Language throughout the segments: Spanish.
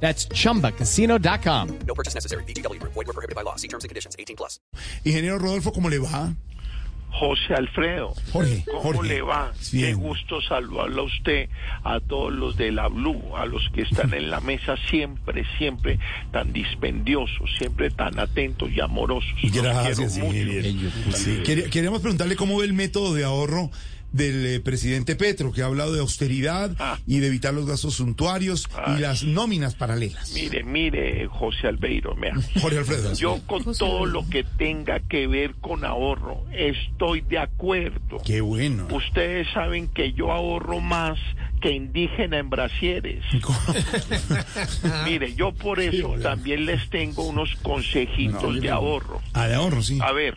That's chumbacasino.com. No purchase necessary. VGW Group. Void were prohibited by law. See terms and conditions. 18 plus. Ingeniero Rodolfo, ¿cómo le va? José Alfredo, Jorge, ¿cómo Jorge. le va? Qué gusto saludarlo a usted, a todos los de la Blue, a los que están en la mesa siempre, siempre tan dispendiosos, siempre tan atentos y amorosos. Gracias, ingeniero. Sí, Queríamos preguntarle cómo ve el método de ahorro del eh, presidente Petro, que ha hablado de austeridad Ah. y de evitar los gastos suntuarios y las nóminas paralelas. Mire, mire, José Albeiro, mira. Jorge Alfredo. Yo con todo lo que tenga que ver con ahorro, estoy de acuerdo. Qué bueno. Ustedes saben que yo ahorro más que indígena en brasieres. Mire, yo por eso también les tengo unos consejitos de ahorro. Ah, de ahorro, sí. A ver,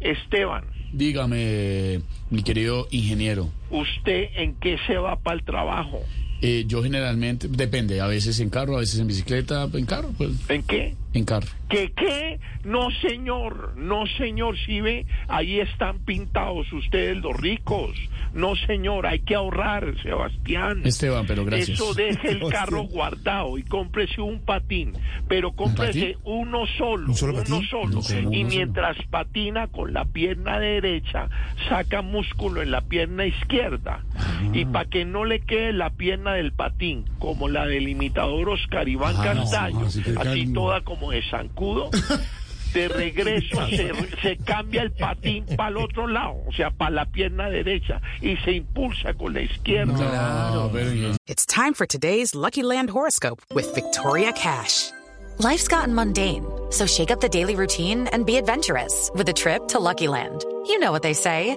Esteban, Dígame, mi querido ingeniero. ¿usted en qué se va para el trabajo? eh, yo generalmente, depende, a veces en carro, a veces en bicicleta, en carro, pues, ¿En qué? en carro. ¿Qué qué? No, señor, no, señor, si ve, ahí están pintados ustedes los ricos. No, señor, hay que ahorrar, Sebastián. Esteban, pero gracias. Eso deje el carro guardado y cómprese un patín, pero cómprese patín? uno solo, ¿Un solo patín? solo. No, ¿cómo y uno mientras patina con la pierna derecha, saca músculo en la pierna izquierda. Y para que no le quede la pierna del patín, como la del imitador Oscar Iván Ah, no, Castaño, así toda como de zancudo. De regreso se, se cambia el patín para el otro lado, o sea, para la pierna derecha, y se impulsa con la izquierda. Claro, pero ingeniero. It's time for today's Lucky Land horoscope with Victoria Cash. Life's gotten mundane, so shake up the daily routine and be adventurous with a trip to Lucky Land. You know what they say.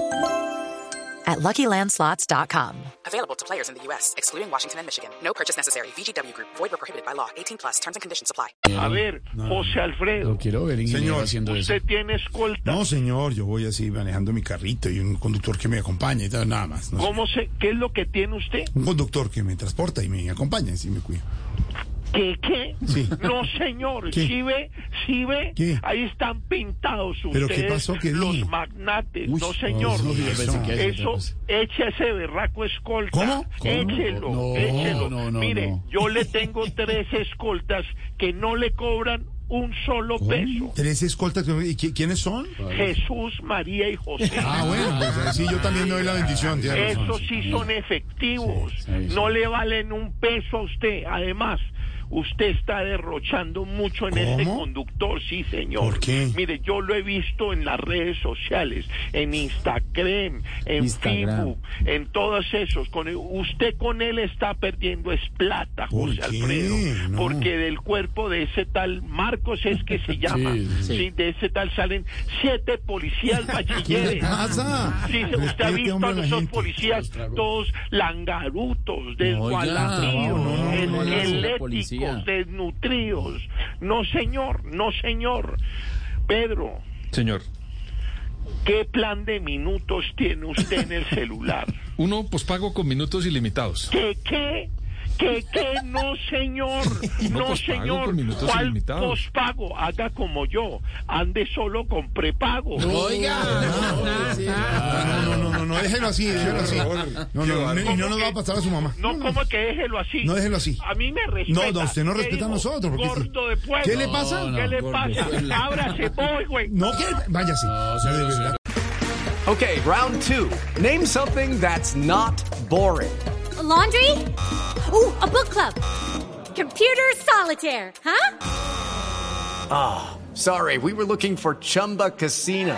at LuckyLandSlots.com. Available to players in the U.S., excluding Washington and Michigan. No purchase necessary. VGW Group, void were prohibited by law. 18 plus terms and conditions apply. A ver, José Alfredo, Lo quiero ver, ingeniero, Señor, haciendo eso. ¿usted tiene escolta? No, señor, yo voy así manejando mi carrito y un conductor que me acompaña y tal, nada más. no sé. ¿Cómo se, ¿Qué es lo que tiene usted? Un conductor que me transporta y me acompaña, y me cuida. ¿Qué, qué? Sí. No, señor, ¿Qué? ¿sí ve? ¿Sí ve? ¿Qué? Ahí están pintados ¿Pero ustedes, qué pasó? ¿Qué los dije? magnates. Uy, no, señor. pensé que Eso, eche ese berraco escolta. ¿Cómo? ¿Cómo? Échelo, No, échelo. no, no, Mire, no. yo le tengo tres escoltas que no le cobran un solo peso. Tres escoltas. ¿Y qui- quiénes son? Jesús, María y José. Ah, bueno, pues sí, yo también doy la bendición. Esos sí son efectivos. Sí, sí, sí. No le valen un peso a usted. Además, usted está derrochando mucho en este ¿Cómo? conductor, sí, señor. ¿Por qué? Mire, yo lo he visto en las redes sociales, en Instagram, en. Facebook, en todos esos. Con usted con él está perdiendo es plata, ¿Por José qué? Alfredo. No. Porque del cuerpo de ese tal Marcos es que se llama. Sí, sí. Sí, de ese tal salen siete policías ¿Qué le bachilleres. pasa? Sí, usted ha visto hombre, a esos policías todos langarutos, desgualamidos, no, no, desnutridos. No, señor, no, señor. Pedro, Señor, ¿qué plan de minutos tiene usted en el celular? uno pospago con minutos ilimitados. ¿Qué, qué? ¿Qué, qué? No, señor. No señor. con minutos ¿Cuál ilimitados. pospago? Haga como yo. Ande solo con prepago. No, no, no, no, no, déjelo así, déjelo así. No, no, no, y no nos va a pasar a su mamá. No, ¿cómo que déjelo así? No, déjelo así. A mí me respeta. No, no, usted no ¿Qué respeta a nosotros, porque Gordo de pueblo. ¿Qué le pasa? ¿Qué le pasa? Ábrase, voy, güey. No, que váyase. No, de verdad. Okay, round two. Name something that's not boring. A laundry? Ooh, a book club. Computer solitaire, huh? Ah, sorry, we were looking for Chumba Casino.